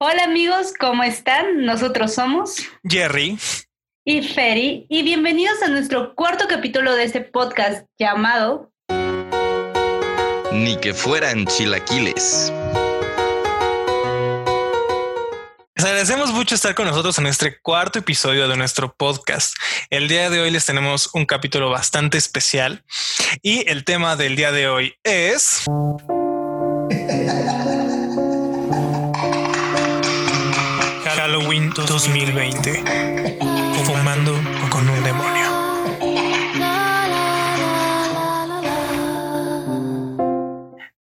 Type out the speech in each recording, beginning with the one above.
Hola amigos, ¿cómo están? Nosotros somos Jerry y Ferry y bienvenidos a nuestro cuarto capítulo de este podcast llamado Ni que fueran chilaquiles. Les agradecemos mucho estar con nosotros en este cuarto episodio de nuestro podcast. El día de hoy les tenemos un capítulo bastante especial y el tema del día de hoy es... Halloween 2020. Fumando con un demonio.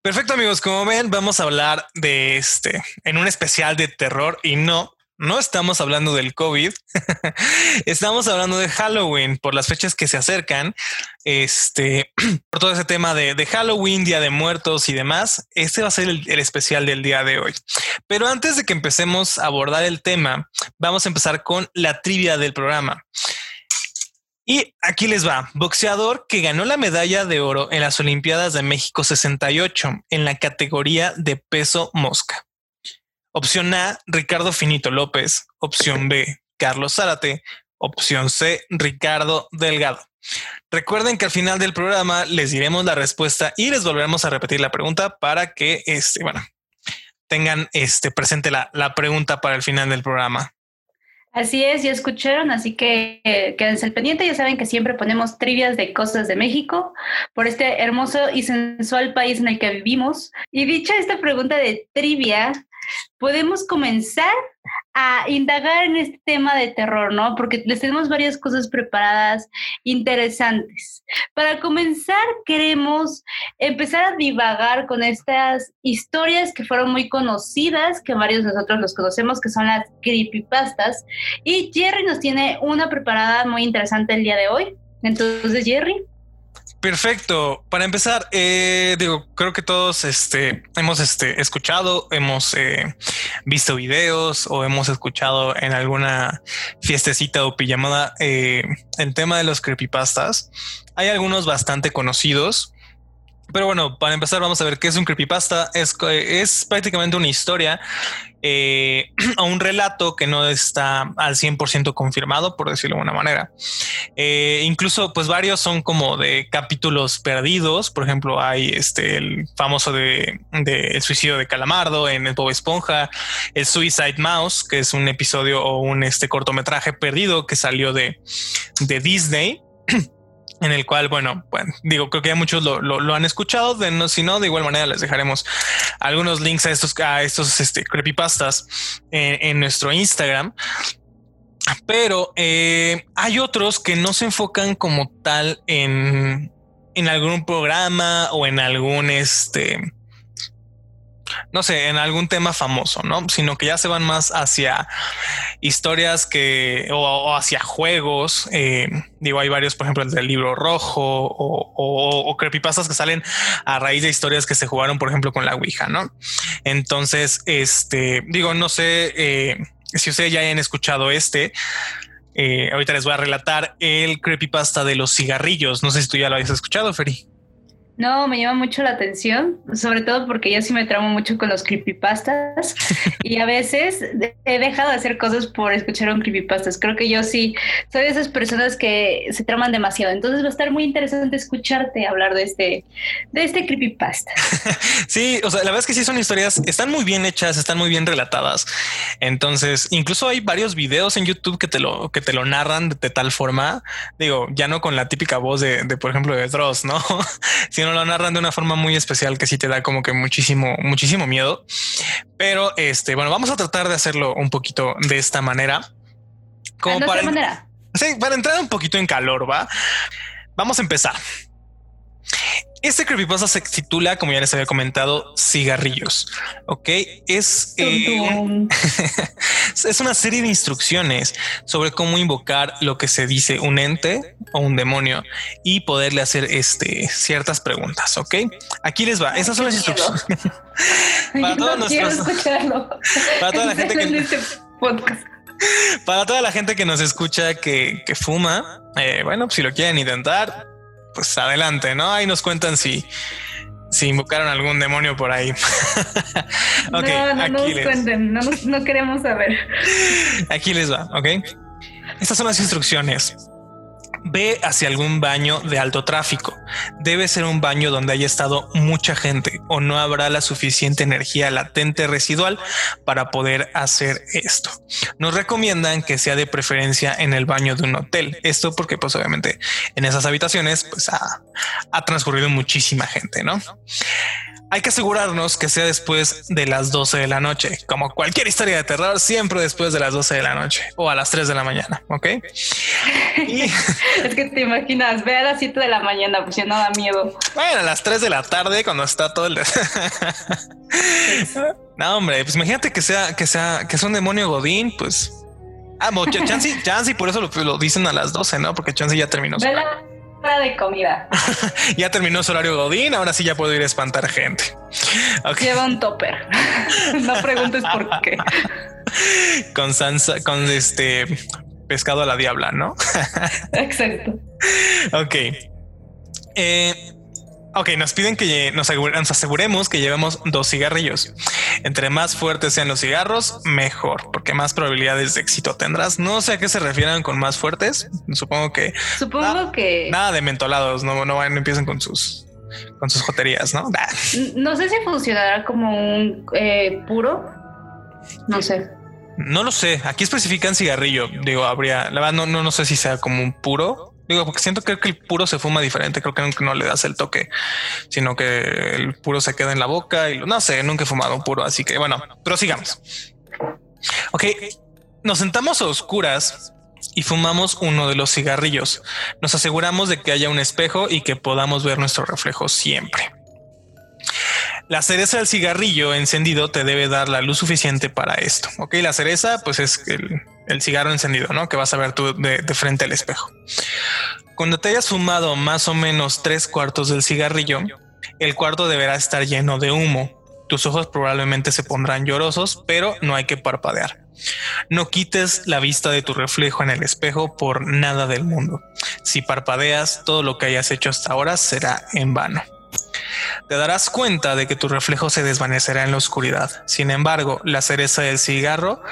Perfecto amigos, como ven vamos a hablar de este en un especial de terror y no, no estamos hablando del COVID, estamos hablando de Halloween por las fechas que se acercan, este, por todo ese tema de, Halloween, Día de Muertos y demás. Este va a ser el, el, especial del día de hoy. Pero antes de que empecemos a abordar el tema, vamos a empezar con la trivia del programa. Y aquí les va, boxeador que ganó la medalla de oro en las Olimpiadas de México 68 en la categoría de peso mosca. Opción A, Ricardo Finito López. Opción B, Carlos Zárate. Opción C, Ricardo Delgado. Recuerden que al final del programa les diremos la respuesta y les volveremos a repetir la pregunta para que este, bueno, tengan este presente la, la pregunta para el final del programa. Así es, ya escucharon, así que eh, quédense al pendiente. Ya saben que siempre ponemos trivias de cosas de México por este hermoso y sensual país en el que vivimos. Y dicha esta pregunta de trivia, podemos comenzar a indagar en este tema de terror, ¿no? Porque les tenemos varias cosas preparadas interesantes. Para comenzar, queremos empezar a divagar con estas historias que fueron muy conocidas, que varios de nosotros los conocemos, que son las creepypastas. Y Jerry nos tiene una preparada muy interesante el día de hoy. Entonces, Jerry. Perfecto. Para empezar, eh, digo, creo que todos este, hemos este, escuchado, hemos eh, visto videos o hemos escuchado en alguna fiestecita o pijamada eh, el tema de los creepypastas. Hay algunos bastante conocidos. Pero bueno, para empezar vamos a ver qué es un creepypasta. Es, es prácticamente una historia eh, o un relato que no está al 100% confirmado, por decirlo de alguna manera. Eh, incluso pues varios son como de capítulos perdidos. Por ejemplo, hay este el famoso de, de el suicidio de Calamardo en el Bob Esponja, el Suicide Mouse, que es un episodio o un este cortometraje perdido que salió de, de Disney. en el cual, bueno, bueno, digo, creo que ya muchos lo, han escuchado, de no, si no, de igual manera les dejaremos algunos links a estos, este, creepypastas en, en nuestro Instagram. Pero eh, hay otros que no se enfocan como tal en, en algún programa o en algún este no sé, en algún tema famoso, ¿no? Sino que ya se van más hacia historias que, o, o hacia juegos. Eh, digo, hay varios, por ejemplo, el del libro rojo o, o, o, creepypastas que salen a raíz de historias que se jugaron, por ejemplo, con la Ouija, ¿no? Entonces, este, digo, no sé eh, si ustedes ya hayan escuchado este. Eh, ahorita les voy a relatar el creepypasta de los cigarrillos. No sé si tú ya lo habías escuchado, Feri. No, me llama mucho la atención, sobre todo porque yo sí me tramo mucho con los creepypastas y a veces he dejado de hacer cosas por escuchar un creepypastas. Creo que yo sí soy de esas personas que se traman demasiado. Entonces va a estar muy interesante escucharte hablar de este, de este creepypasta. Sí, o sea, la verdad es que sí son historias, están muy bien hechas, están muy bien relatadas. Entonces, incluso hay varios videos en YouTube que te lo, que te lo narran de, de tal forma. Digo, ya no con la típica voz de, de por ejemplo, de Dross, ¿no? sino lo narran de una forma muy especial que sí te da como que muchísimo, muchísimo miedo. Pero este, bueno, vamos a tratar de hacerlo un poquito de esta manera. Como ¿De para, manera? Sí, para entrar un poquito en calor, va. Vamos a empezar. Este creepypasta se titula, como ya les había comentado, Cigarrillos. Ok, es, eh, es una serie de instrucciones sobre cómo invocar lo que se dice un ente o un demonio y poderle hacer este, ciertas preguntas. Ok, aquí les va. Esas son las instrucciones para todos no nuestros, para toda la gente que este para toda la gente que nos escucha que, que fuma, eh, bueno, si lo quieren intentar, pues adelante, ¿no? Ahí nos cuentan si, si invocaron algún demonio por ahí. no, no nos cuenten, no, no queremos saber. Aquí les va, ok. Estas son las instrucciones. Ve hacia algún baño de alto tráfico. Debe ser un baño donde haya estado mucha gente o no habrá la suficiente energía latente residual para poder hacer esto. Nos recomiendan que sea de preferencia en el baño de un hotel. Esto porque pues obviamente en esas habitaciones pues ha, ha transcurrido muchísima gente, ¿no? Hay que asegurarnos que sea después de las 12 de la noche, como cualquier historia de terror, siempre después de las 12 de la noche o a las 3 de la mañana. Ok. es que te imaginas, ve a las 7 de la mañana, pues ya no da miedo. Bueno, a las 3 de la tarde, cuando está todo el. no, hombre, pues imagínate que sea, que sea, que es un demonio Godín, pues. Ah, Chansey, Chansey, por eso lo, dicen a las 12, no? Porque Chansey ya terminó de comida. ya terminó su horario Godín, ahora sí ya puedo ir a espantar gente. Lleva un topper. no preguntes por qué. con sansa, con este pescado a la diabla, ¿no? Exacto. Ok. Eh, Ok, nos piden que nos, aseguremos que llevemos dos cigarrillos. Entre más fuertes sean los cigarros, mejor, porque más probabilidades de éxito tendrás. No sé a qué se refieren con más fuertes. Supongo que. Supongo que. Nada de mentolados, no, no, empiecen con sus con sus joterías, ¿no? No sé si funcionará como un eh, puro. No sé. No lo sé. Aquí especifican cigarrillo. Digo, habría. La verdad, no, no, no sé si sea como un puro Digo, porque siento que el puro se fuma diferente. Creo que no le das el toque, sino que el puro se queda en la boca y no sé, nunca he fumado un puro. Así que bueno, prosigamos. Ok, nos sentamos a oscuras y fumamos uno de los cigarrillos. Nos aseguramos de que haya un espejo y que podamos ver nuestro reflejo siempre. La cereza del cigarrillo encendido te debe dar la luz suficiente para esto. Ok, la cereza, pues es el, el cigarro encendido, ¿no? Que vas a ver tú de, frente al espejo. Cuando te hayas fumado más o menos tres cuartos del cigarrillo, el cuarto deberá estar lleno de humo. Tus ojos probablemente se pondrán llorosos, pero no hay que parpadear. No quites la vista de tu reflejo en el espejo por nada del mundo. Si parpadeas, todo lo que hayas hecho hasta ahora será en vano. Te darás cuenta de que tu reflejo se desvanecerá en la oscuridad. Sin embargo, la cereza del cigarro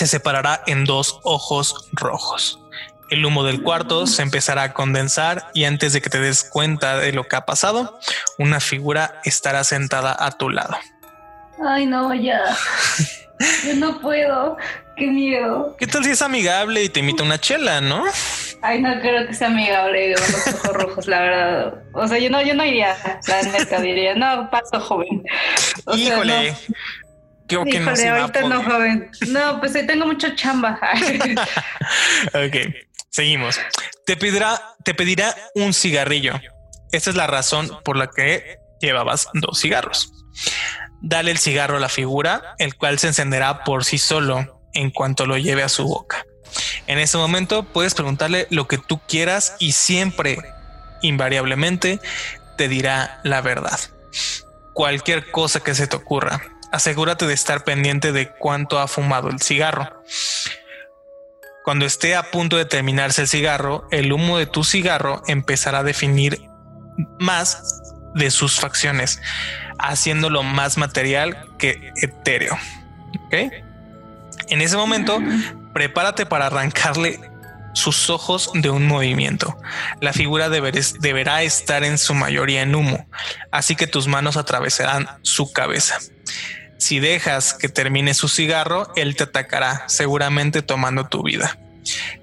se separará en dos ojos rojos. El humo del cuarto se empezará a condensar y antes de que te des cuenta de lo que ha pasado, una figura estará sentada a tu lado. Ay, no, ya. Yo no puedo. Qué miedo. ¿Qué tal si es amigable y te invita una chela, no? Ay, no creo que sea amigable con los ojos rojos, la verdad. O sea, yo no, yo no iría, la neta, diría, no, paso joven. Híjole, Híjole, ahorita no, joven. No, pues tengo mucha chamba. ok, seguimos. Te pedirá, te pedirá un cigarrillo. Esta es la razón por la que llevabas dos cigarros. Dale el cigarro a la figura, el cual se encenderá por sí solo en cuanto lo lleve a su boca. En ese momento puedes preguntarle lo que tú quieras y siempre, invariablemente, te dirá la verdad. Cualquier cosa que se te ocurra asegúrate de estar pendiente de cuánto ha fumado el cigarro. Cuando esté a punto de terminarse el cigarro, el humo de tu cigarro empezará a definir más de sus facciones, haciéndolo más material que etéreo. En ese momento, prepárate para arrancarle sus ojos de un movimiento. La figura deberá estar en su mayoría en humo, así que tus manos atravesarán su cabeza. Si dejas que termine su cigarro, él te atacará, seguramente tomando tu vida.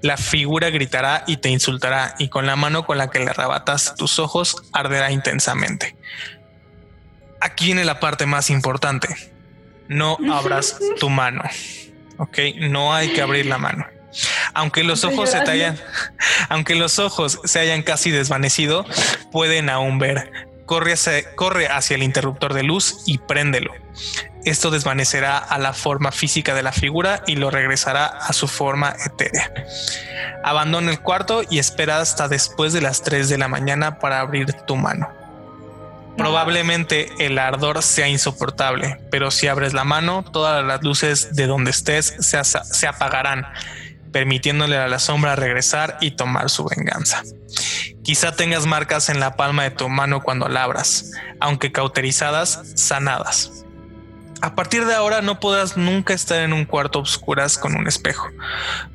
La figura gritará y te insultará, y con la mano con la que le arrebatas tus ojos arderá intensamente. Aquí viene la parte más importante. No abras tu mano. Ok, no hay que abrir la mano. Aunque los ojos se te hayan, aunque los ojos se hayan casi desvanecido, pueden aún ver. Corre hacia, corre hacia el interruptor de luz y préndelo. Esto desvanecerá a la forma física de la figura y lo regresará a su forma etérea. Abandona el cuarto y espera hasta después de las 3 de la mañana para abrir tu mano. Probablemente el ardor sea insoportable, pero si abres la mano, todas las luces de donde estés se, apagarán. permitiéndole a la sombra regresar y tomar su venganza. Quizá tengas marcas en la palma de tu mano cuando labras, aunque cauterizadas, sanadas. A partir de ahora no podrás nunca estar en un cuarto oscuras con un espejo,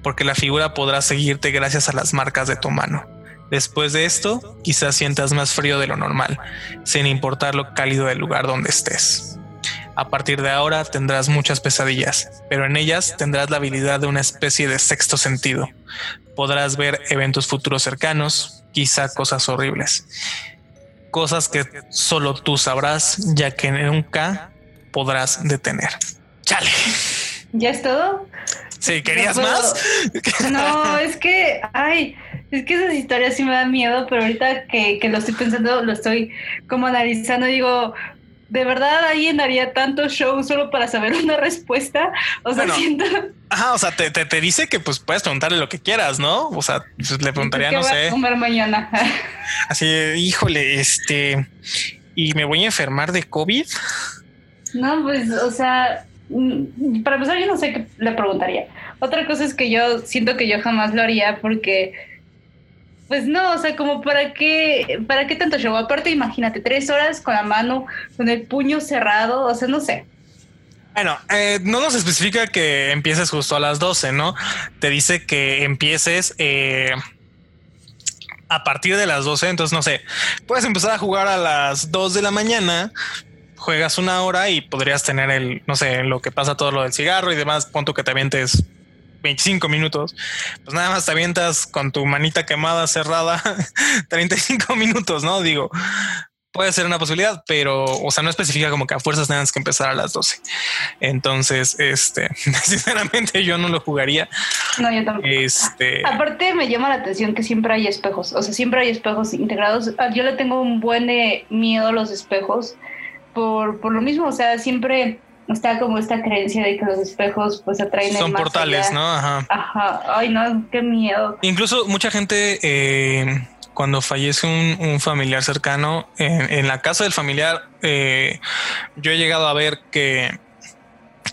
porque la figura podrá seguirte gracias a las marcas de tu mano. Después de esto, quizás sientas más frío de lo normal, sin importar lo cálido del lugar donde estés. A partir de ahora tendrás muchas pesadillas, pero en ellas tendrás la habilidad de una especie de sexto sentido. Podrás ver eventos futuros cercanos, quizá cosas horribles. Cosas que solo tú sabrás, ya que nunca podrás detener. Chale. ¿Ya es todo? Sí, ¿querías más? No, es que, ay, es que esas historias sí me dan miedo, pero ahorita que, que lo estoy pensando, lo estoy como analizando, digo, ¿de verdad alguien haría tanto show solo para saber una respuesta? O sea, siento... Ajá, o sea, te, te, dice que pues puedes preguntarle lo que quieras, ¿no? O sea, pues, le preguntaría, no sé. A comer mañana? Así, híjole, este... ¿Y me voy a enfermar de COVID? No, pues, o sea, mm, para empezar yo no sé qué le preguntaría. Otra cosa es que yo siento que yo jamás lo haría porque pues no, o sea, como para qué, para qué tanto show. Aparte, imagínate, tres horas con la mano, con el puño cerrado, o sea, no sé. Bueno, eh, no nos especifica que empieces justo a las 12, ¿no? Te dice que empieces eh, a partir de las 12, entonces no sé, puedes empezar a jugar a las 2 de la mañana, juegas una hora y podrías tener el, no sé, lo que pasa todo lo del cigarro y demás, punto que te avientes 25 minutos, pues nada más te avientas con tu manita quemada cerrada 35 minutos, ¿no? Digo, puede ser una posibilidad, pero, o sea, no especifica como que a fuerzas tengas que empezar a las 12. Entonces, este, sinceramente yo no lo jugaría. No, yo tampoco. Este... Aparte me llama la atención que siempre hay espejos, o sea, siempre hay espejos integrados. Ah, yo le tengo un buen de miedo a los espejos por, por lo mismo, o sea, siempre está como esta creencia de que los espejos pues atraen son portales no ajá. Ajá. Ay no qué miedo. Incluso mucha gente eh, cuando fallece un, familiar cercano en, la casa del familiar eh, yo he llegado a ver que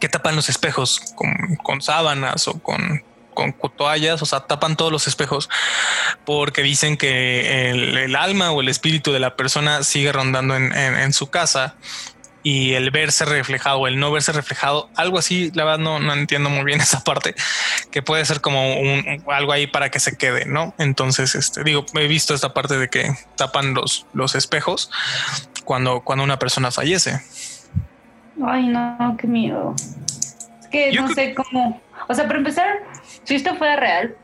que tapan los espejos con, sábanas o con con toallas, o sea, tapan todos los espejos porque dicen que el, alma o el espíritu de la persona sigue rondando en, en su casa y el verse reflejado el no verse reflejado, algo así, la verdad no, no entiendo muy bien esa parte, que puede ser como un, algo ahí para que se quede, ¿no? Entonces, este, digo, he visto esta parte de que tapan los, los espejos cuando, cuando una persona fallece. Ay, no, qué miedo. Es que no sé cómo, o sea, para empezar, si esto fuera real,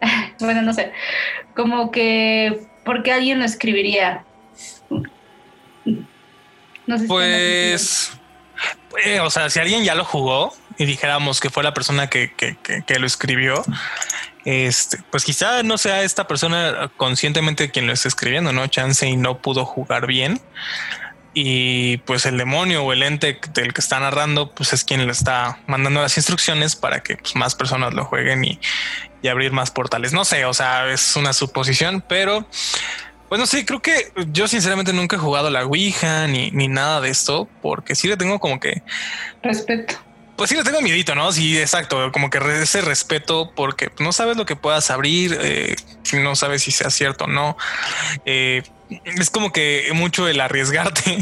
bueno, no sé, como que, ¿por qué alguien lo escribiría? pues, eh, o sea, si alguien ya lo jugó y dijéramos que fue la persona que, lo escribió, este, pues quizá no sea esta persona conscientemente quien lo está escribiendo, ¿no? Chance y no pudo jugar bien. Y pues el demonio o el ente del que está narrando, pues es quien le está mandando las instrucciones para que pues, más personas lo jueguen y, abrir más portales. No sé, o sea, es una suposición, pero bueno, sí, creo que yo sinceramente nunca he jugado la Ouija ni, ni nada de esto, porque sí le tengo como que respeto. Pues sí le tengo miedito, ¿no? Sí, exacto, como que ese respeto, porque no sabes lo que puedas abrir, eh, no sabes si sea cierto o no. Eh, es como que mucho el arriesgarte.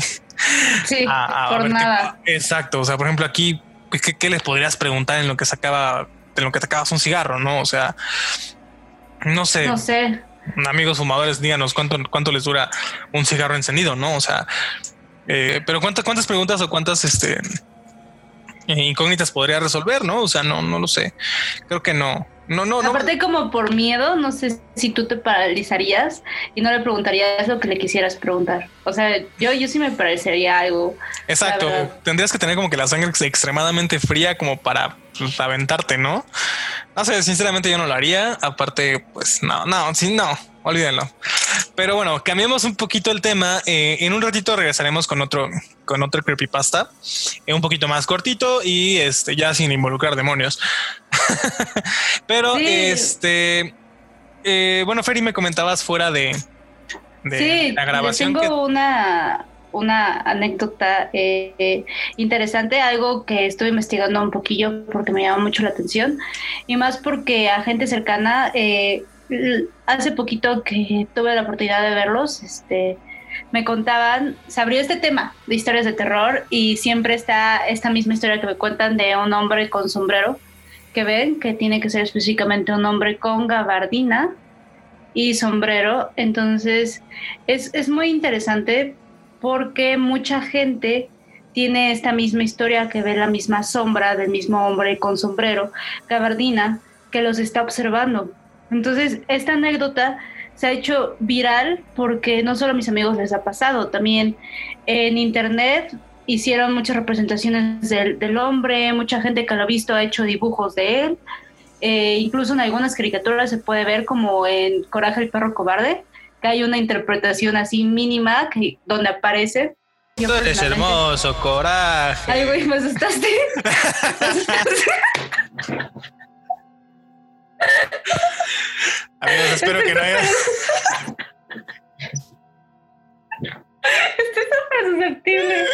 Sí, por nada. exacto. O sea, por ejemplo, aquí, ¿qué, ¿qué, les podrías preguntar en lo que sacaba, en lo que te acabas un cigarro? No, o sea, no sé. No sé amigos fumadores, díganos cuánto, cuánto les dura un cigarro encendido, ¿no? O sea, eh, pero cuántas, cuántas preguntas o cuántas este, incógnitas podría resolver, ¿no? O sea, no, no lo sé. Creo que no. No, no, Aparte, como por miedo, no sé si tú te paralizarías y no le preguntarías lo que le quisieras preguntar. O sea, yo, yo sí me parecería algo. Exacto. Tendrías que tener como que la sangre extremadamente fría como para pues, aventarte, ¿no? No sé, sinceramente yo no lo haría. Aparte, pues no, no, sí, no, olvídenlo. Pero bueno, cambiemos un poquito el tema. Eh, en un ratito regresaremos con otro, con otro creepypasta, eh, un poquito más cortito y este ya sin involucrar demonios. Pero este, eh, bueno, Ferry, me comentabas fuera de, de la grabación. Tengo una, una anécdota eh, interesante, algo que estuve investigando un poquillo porque me llamó mucho la atención y más porque a gente cercana, eh, hace poquito que tuve la oportunidad de verlos, este, me contaban, se abrió este tema de historias de terror y siempre está esta misma historia que me cuentan de un hombre con sombrero que ven que tiene que ser específicamente un hombre con gabardina y sombrero. Entonces es, es muy interesante porque mucha gente tiene esta misma historia que ve la misma sombra del mismo hombre con sombrero, gabardina, que los está observando. Entonces, esta anécdota se ha hecho viral porque no solo a mis amigos les ha pasado, también en internet hicieron muchas representaciones del, hombre, mucha gente que lo ha visto ha hecho dibujos de él, eh, incluso en algunas caricaturas se puede ver como en Coraje el perro cobarde, que hay una interpretación así mínima que, donde aparece. Tú eres hermoso, coraje. Ay, güey, me asustaste. Amigos, espero que no haya. Estoy súper susceptible.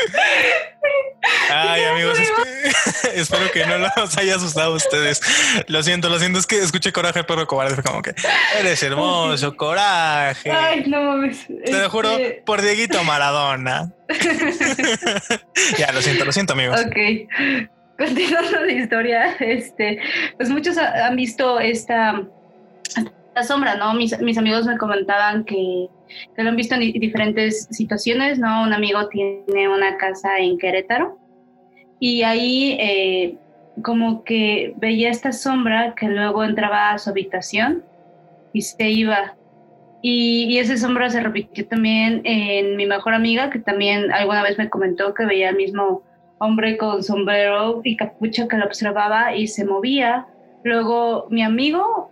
Ay, amigos, espero que no los haya asustado a ustedes. Lo siento, lo siento, es que escuché coraje, perro cobarde. Fue como que eres hermoso, coraje. Ay, no mames. Te lo juro Este, por Dieguito Maradona. ya, lo siento, lo siento, amigos. Ok. Continuando la historia, este, pues muchos ha- han visto esta, esta sombra, ¿no? Mis, mis amigos me comentaban que, que lo han visto en di- diferentes situaciones, ¿no? Un amigo tiene una casa en Querétaro y ahí eh, como que veía esta sombra que luego entraba a su habitación y se iba. Y, y esa sombra se repitió también en mi mejor amiga, que también alguna vez me comentó que veía el mismo hombre con sombrero y capucha que lo observaba y se movía. Luego mi amigo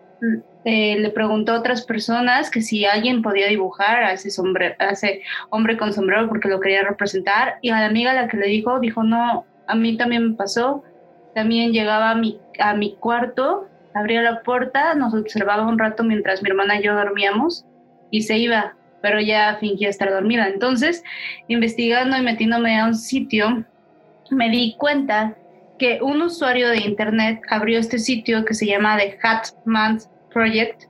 eh, le preguntó a otras personas que si alguien podía dibujar a ese, sombre- a ese hombre con sombrero porque lo quería representar y a la amiga la que le dijo, dijo, no, a mí también me pasó. También llegaba a mi, a mi cuarto, abría la puerta, nos observaba un rato mientras mi hermana y yo dormíamos y se iba, pero ya fingía estar dormida. Entonces, investigando y metiéndome a un sitio, me di cuenta que un usuario de internet abrió este sitio que se llama The Hatman Project,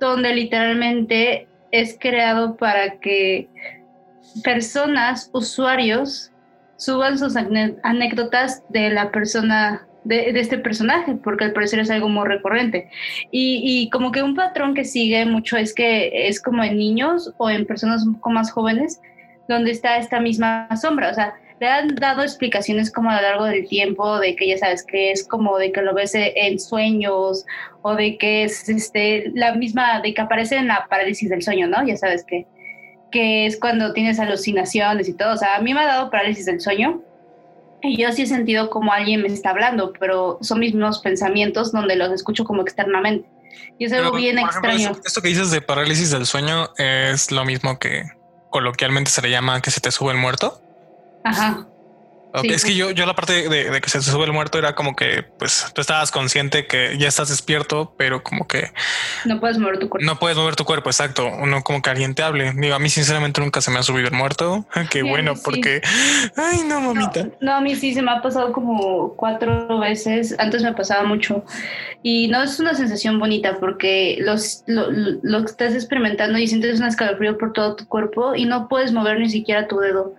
donde literalmente es creado para que personas, usuarios, suban sus anécdotas de la persona, de, de este personaje, porque al parecer es algo muy recurrente. Y, y como que un patrón que sigue mucho es que es como en niños o en personas un poco más jóvenes, donde está esta misma sombra. O sea, le han dado explicaciones como a lo largo del tiempo de que ya sabes que es como de que lo ves en sueños o de que es este la misma de que aparece en la parálisis del sueño, ¿no? Ya sabes que que es cuando tienes alucinaciones y todo. O sea, a mí me ha dado parálisis del sueño y yo sí he sentido como alguien me está hablando, pero son mis mismos pensamientos donde los escucho como externamente. Y es algo Pero, bien ejemplo, extraño. esto, esto que dices de parálisis del sueño es lo mismo que coloquialmente se le llama que se te sube el muerto. Ajá. Sí, es que yo, yo la parte de, de que se te sube el muerto era como que pues tú estabas consciente que ya estás despierto, pero como que No puedes mover tu cuerpo. no puedes mover tu cuerpo, exacto. Uno como que alguien te hable. Digo, a mí sinceramente nunca se me ha subido el muerto. Qué Sí, bueno, sí. porque ay no, No, mamita. no, a mí sí se me ha pasado como cuatro veces. Antes me pasaba mucho. Y no es una sensación bonita porque los, lo, lo- estás experimentando y sientes un escalofrío por todo tu cuerpo y no puedes mover ni siquiera tu dedo.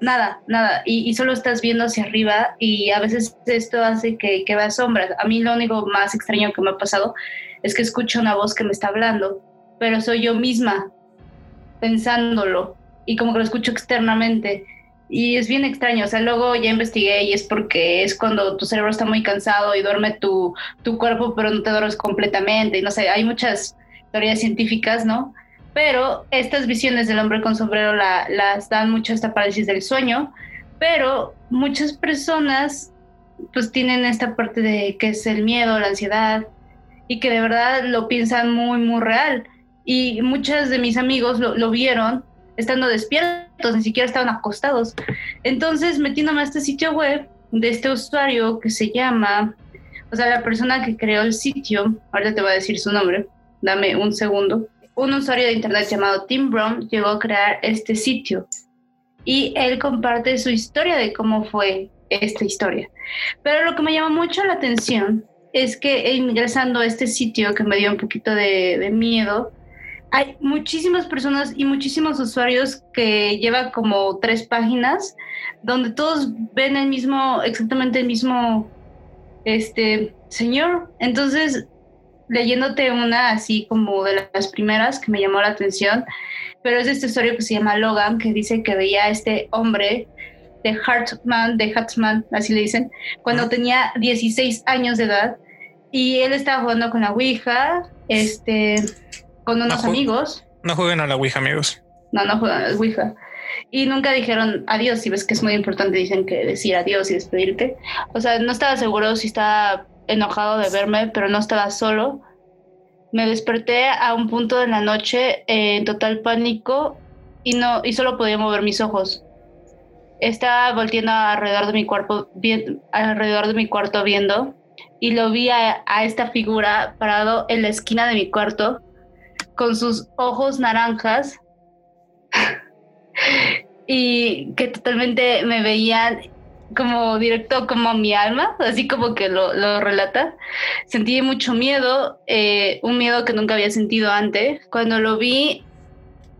Nada, nada. Y, solo estás viendo hacia arriba y a veces esto hace que, que veas sombras. A mí lo único más extraño que me ha pasado es que escucho una voz que me está hablando, pero soy yo misma pensándolo y como que lo escucho externamente. Y es bien extraño, o sea, luego ya investigué y es porque es cuando tu cerebro está muy cansado y duerme tu, tu cuerpo, pero no te duermes completamente. Y no sé, hay muchas teorías científicas, ¿no? Pero estas visiones del hombre con sombrero la- las dan mucho esta parálisis del sueño, pero muchas personas pues tienen esta parte de que es el miedo, la ansiedad, y que de verdad lo piensan muy, muy real. Y muchos de mis amigos lo, lo vieron estando despiertos, ni siquiera estaban acostados. Entonces, metiéndome a este sitio web de este usuario que se llama, o sea, la persona que creó el sitio, ahorita te voy a decir su nombre, dame un segundo. Un usuario de internet llamado Tim Brown llegó a crear este sitio. y él comparte su historia de cómo fue esta historia. Pero lo que me llama mucho la atención es que ingresando a este sitio que me dio un poquito de, miedo, hay muchísimas personas y muchísimos usuarios que llevan como tres páginas donde todos ven el mismo, exactamente el mismo, este, señor. Entonces, leyéndote una así como de las primeras que me llamó la atención, pero es esta historia que se llama Logan, que dice que veía a este hombre de Hartman, de Hartman, así le dicen, cuando tenía 16 años de edad y él estaba jugando con la Ouija, este, con unos amigos. No jueguen a la Ouija, amigos. No, no juegan a la Ouija. Y nunca dijeron adiós, si ves que es muy importante, dicen que decir adiós y despedirte. O sea, no estaba seguro si estaba enojado de verme, pero no estaba solo. Me desperté a un punto de la noche en total pánico y no y solo podía mover mis ojos. Estaba volteando alrededor de mi cuerpo, bien, alrededor de mi cuarto viendo y lo vi a, esta figura parado en la esquina de mi cuarto con sus ojos naranjas y que totalmente me veían como directo como mi alma, así como que lo, lo relata. Sentí mucho miedo, eh, un miedo que nunca había sentido antes. Cuando lo vi,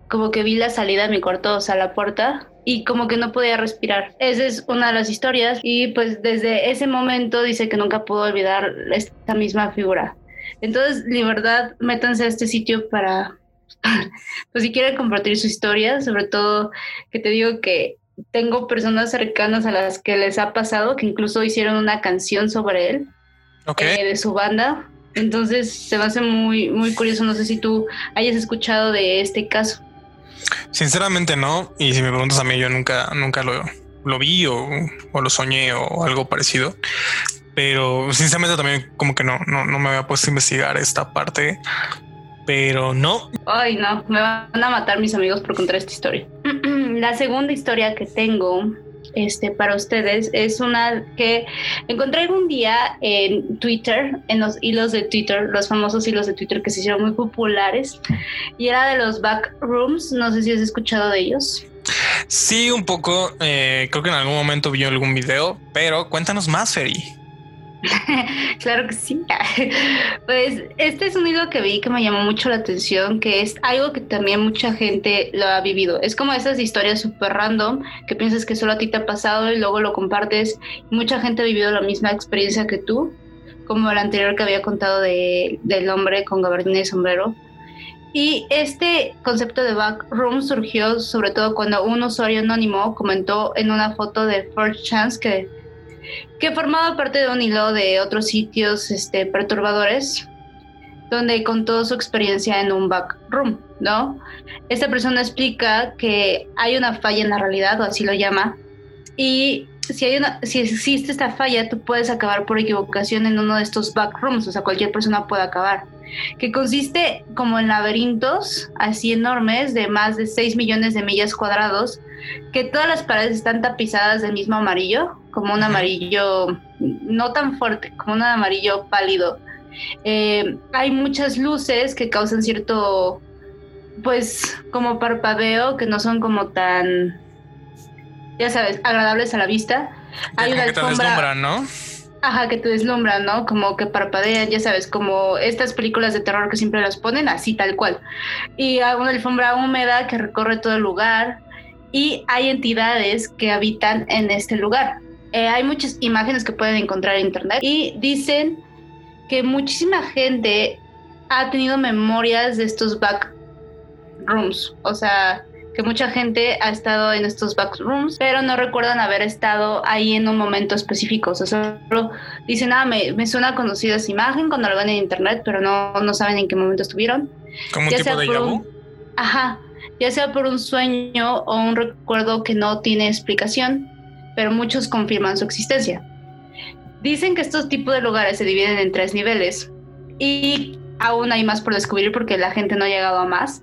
como que vi la salida de mi cuarto, o sea, la puerta, y como que no podía respirar. Esa es una de las historias y pues desde ese momento dice que nunca pudo olvidar esta misma figura. Entonces, libertad, métanse a este sitio para, pues si quieren compartir su historia, sobre todo que te digo que tengo personas cercanas a las que les ha pasado, que incluso hicieron una canción sobre él, eh, de su banda. Entonces se me hace muy, muy curioso. No sé si tú hayas escuchado de este caso. Sinceramente no. Y si me preguntas a mí, yo nunca, nunca lo, lo vi o, lo soñé o algo parecido. Pero sinceramente también como que no, no, no me había puesto a investigar esta parte. Pero no. Ay, no, me van a matar mis amigos por contar esta historia. La segunda historia que tengo este, para ustedes es una que encontré algún día en Twitter, en los hilos de Twitter, los famosos hilos de Twitter que se hicieron muy populares, y era de los backrooms, no sé si has escuchado de ellos. Sí, un poco, eh, creo que en algún momento vi algún video, pero cuéntanos más, Feri. claro que sí. Pues este es un hilo que vi que me llamó mucho la atención, que es algo que también mucha gente lo ha vivido. Es como esas historias súper random que piensas que solo a ti te ha pasado y luego lo compartes. Mucha gente ha vivido la misma experiencia que tú, como el anterior que había contado de, del hombre con gabardina y sombrero. Y este concepto de backroom surgió sobre todo cuando un usuario anónimo comentó en una foto de First Chance que que formaba parte de un hilo de otros sitios este, perturbadores, donde contó su experiencia en un backroom, ¿no? Esta persona explica que hay una falla en la realidad, o así lo llama, y si, hay una, si existe esta falla, tú puedes acabar por equivocación en uno de estos backrooms, o sea, cualquier persona puede acabar, que consiste como en laberintos así enormes de más de 6 millones de millas cuadrados, que todas las paredes están tapizadas del mismo amarillo, como un amarillo no tan fuerte, como un amarillo pálido. Eh, hay muchas luces que causan cierto, pues, como parpadeo, que no son como tan ya sabes, agradables a la vista. Hay una que te deslumbran, ¿no? Ajá, que te deslumbran, ¿no? Como que parpadean, ya sabes, como estas películas de terror que siempre las ponen, así tal cual. Y hay una alfombra húmeda que recorre todo el lugar y hay entidades que habitan en este lugar. Eh, hay muchas imágenes que pueden encontrar en internet y dicen que muchísima gente ha tenido memorias de estos back rooms, o sea, que mucha gente ha estado en estos backrooms, pero no recuerdan haber estado ahí en un momento específico. O sea, solo dicen, ah, me, me suena conocida esa imagen cuando lo ven en internet, pero no, no saben en qué momento estuvieron. ¿Como tipo de? Ajá, ya sea por un sueño o un recuerdo que no tiene explicación, pero muchos confirman su existencia. Dicen que estos tipos de lugares se dividen en tres niveles y aún hay más por descubrir porque la gente no ha llegado a más.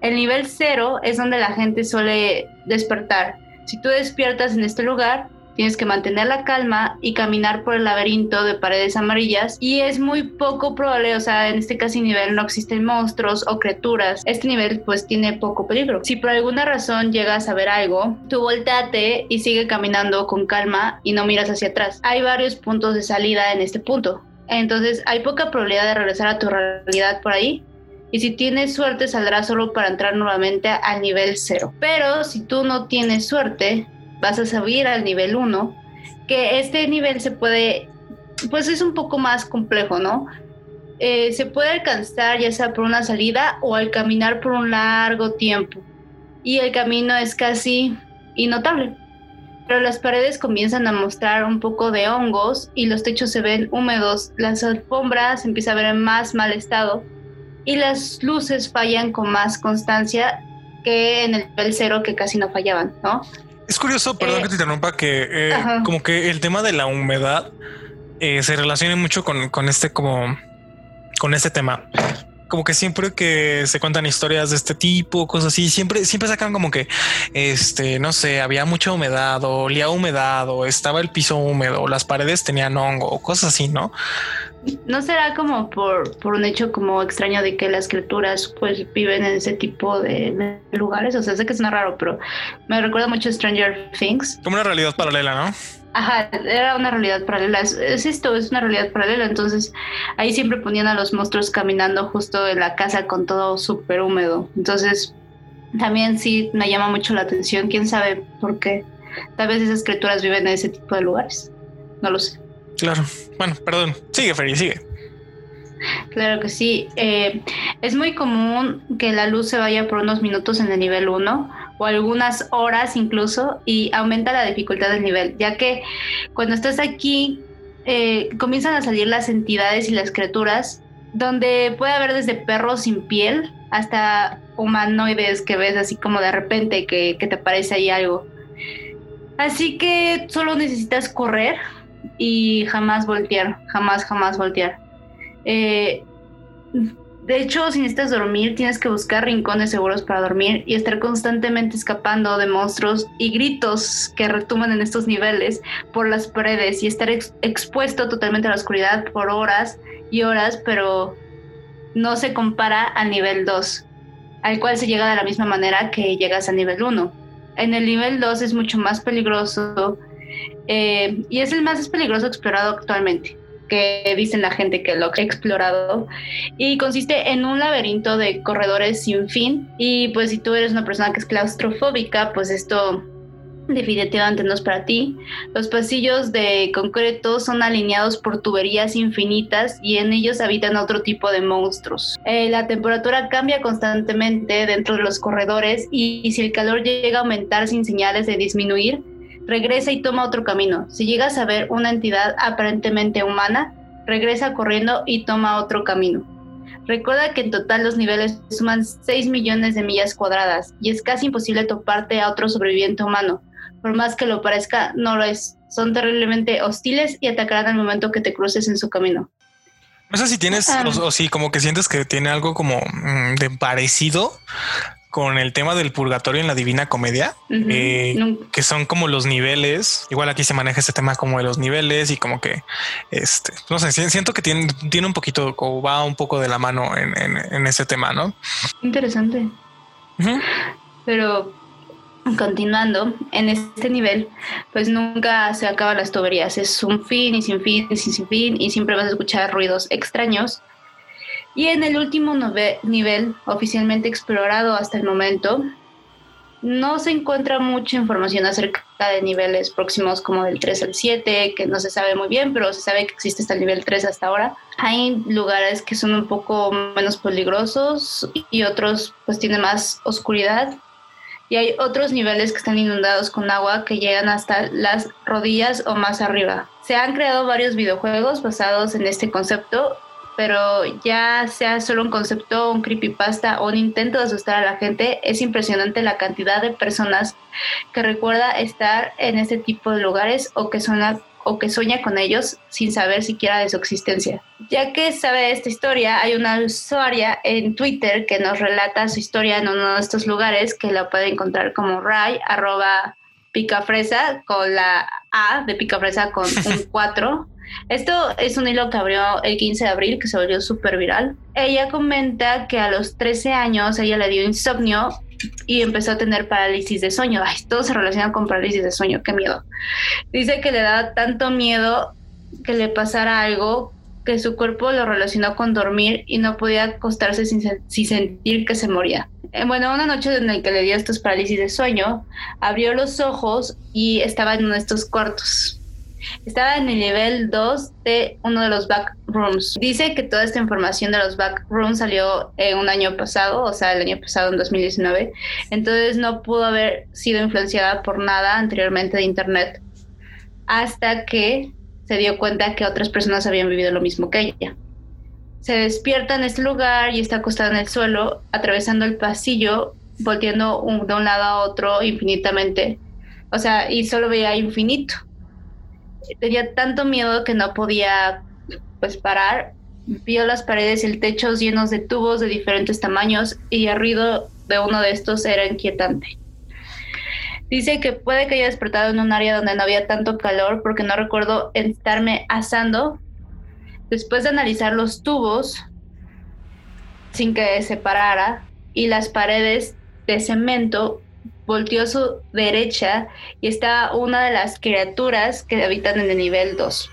El nivel cero es donde la gente suele despertar. Si tú despiertas en este lugar, Tienes que mantener la calma y caminar por el laberinto de paredes amarillas y es muy poco probable, o sea, en este casi nivel no existen monstruos o criaturas. Este nivel pues tiene poco peligro. Si por alguna razón llegas a ver algo, tú volteate y sigue caminando con calma y no miras hacia atrás. Hay varios puntos de salida en este punto. Entonces hay poca probabilidad de regresar a tu realidad por ahí. Y si tienes suerte saldrás solo para entrar nuevamente al nivel 0. Pero si tú no tienes suerte, vas a subir al nivel 1, que este nivel se puede, pues es un poco más complejo, ¿no? Eh, se puede alcanzar ya sea por una salida o al caminar por un largo tiempo. Y el camino es casi innotable. Pero las paredes comienzan a mostrar un poco de hongos y los techos se ven húmedos, las alfombras empiezan a ver en más mal estado y las luces fallan con más constancia que en el nivel cero que casi no fallaban, ¿no? Es curioso, perdón Eh, que te interrumpa, que eh, como que el tema de la humedad eh, se relaciona mucho con, con este como con este tema. Como que siempre que se cuentan historias de este tipo, cosas así, siempre, siempre sacan como que este, no sé, había mucha humedad o olía humedad o estaba el piso húmedo, o las paredes tenían hongo o cosas así, ¿no? ¿No será como por, por un hecho como extraño de que las criaturas pues viven en ese tipo de, de lugares? O sea, sé que suena raro, pero me recuerda mucho a Stranger Things. Como una realidad paralela, ¿no? Ajá, era una realidad paralela. Es, es esto, es una realidad paralela. Entonces ahí siempre ponían a los monstruos caminando justo en la casa con todo súper húmedo. Entonces también sí me llama mucho la atención. ¿Quién sabe por qué? Tal vez esas criaturas viven en ese tipo de lugares. No lo sé. Claro. Bueno, perdón. Sigue, Ferry, sigue. Claro que sí. Eh, es muy común que la luz se vaya por unos minutos en el nivel 1 o algunas horas incluso y aumenta la dificultad del nivel, ya que cuando estás aquí eh, comienzan a salir las entidades y las criaturas, donde puede haber desde perros sin piel hasta humanoides que ves así como de repente que, que te aparece ahí algo. Así que solo necesitas correr y jamás voltear, jamás, jamás voltear. Eh, de hecho, si necesitas dormir, tienes que buscar rincones seguros para dormir y estar constantemente escapando de monstruos y gritos que retumban en estos niveles por las paredes y estar ex- expuesto totalmente a la oscuridad por horas y horas, pero no se compara al nivel 2, al cual se llega de la misma manera que llegas al nivel 1. En el nivel 2 es mucho más peligroso eh, y es el más peligroso explorado actualmente que dicen la gente que lo ha explorado y consiste en un laberinto de corredores sin fin y pues si tú eres una persona que es claustrofóbica pues esto definitivamente no es para ti. Los pasillos de concreto son alineados por tuberías infinitas y en ellos habitan otro tipo de monstruos. Eh, la temperatura cambia constantemente dentro de los corredores y, y si el calor llega a aumentar sin señales de disminuir, regresa y toma otro camino. Si llegas a ver una entidad aparentemente humana, regresa corriendo y toma otro camino. Recuerda que en total los niveles suman 6 millones de millas cuadradas y es casi imposible toparte a otro sobreviviente humano. Por más que lo parezca, no lo es. Son terriblemente hostiles y atacarán al momento que te cruces en su camino. No sé si tienes Ah. o, o si como que sientes que tiene algo como mm, de parecido con el tema del purgatorio en la Divina Comedia. Eh, que son como los niveles. Igual aquí se maneja este tema como de los niveles y como que este, no sé, si- siento que tiene, tiene un poquito o va un poco de la mano en, en, en ese tema, ¿no? Interesante. Pero continuando, en este nivel, pues nunca se acaban las tuberías. Es un fin y sin fin y sin fin y siempre vas a escuchar ruidos extraños. Y en el último nivel, oficialmente explorado hasta el momento, no se encuentra mucha información acerca de niveles próximos como del 3 al 7, que no se sabe muy bien, pero se sabe que existe hasta el nivel 3 hasta ahora. Hay lugares que son un poco menos peligrosos y otros pues tienen más oscuridad. Y hay otros niveles que están inundados con agua que llegan hasta las rodillas o más arriba. Se han creado varios videojuegos basados en este concepto, pero ya sea solo un concepto, un creepypasta o un intento de asustar a la gente, es impresionante la cantidad de personas que recuerda estar en este tipo de lugares o que suena o que sueña con ellos sin saber siquiera de su existencia. Ya que sabe de esta historia, hay una usuaria en Twitter que nos relata su historia en uno de estos lugares que la puede encontrar como Ray, arroba picafresa con la A de picafresa con un 4. Esto es un hilo que abrió el 15 de abril que se volvió súper viral. Ella comenta que a los 13 años ella le dio insomnio y empezó a tener parálisis de sueño. Ay, todo se relaciona con parálisis de sueño, qué miedo. Dice que le daba tanto miedo que le pasara algo que su cuerpo lo relacionó con dormir y no podía acostarse sin, sin sentir que se moría. Eh, bueno, una noche en la que le dio estos parálisis de sueño, abrió los ojos y estaba en uno de estos cuartos. Estaba en el nivel 2 de uno de los backrooms. Dice que toda esta información de los backrooms salió en un año pasado, o sea, el año pasado en 2019. Entonces no pudo haber sido influenciada por nada anteriormente de Internet. Hasta que se dio cuenta que otras personas habían vivido lo mismo que ella. Se despierta en este lugar y está acostada en el suelo, atravesando el pasillo, volteando de un lado a otro infinitamente. O sea, y solo veía infinito tenía tanto miedo que no podía pues parar. Vio las paredes y el techo llenos de tubos de diferentes tamaños y el ruido de uno de estos era inquietante. Dice que puede que haya despertado en un área donde no había tanto calor porque no recuerdo estarme asando. Después de analizar los tubos sin que se parara y las paredes de cemento, volteó a su derecha y está una de las criaturas que habitan en el nivel 2.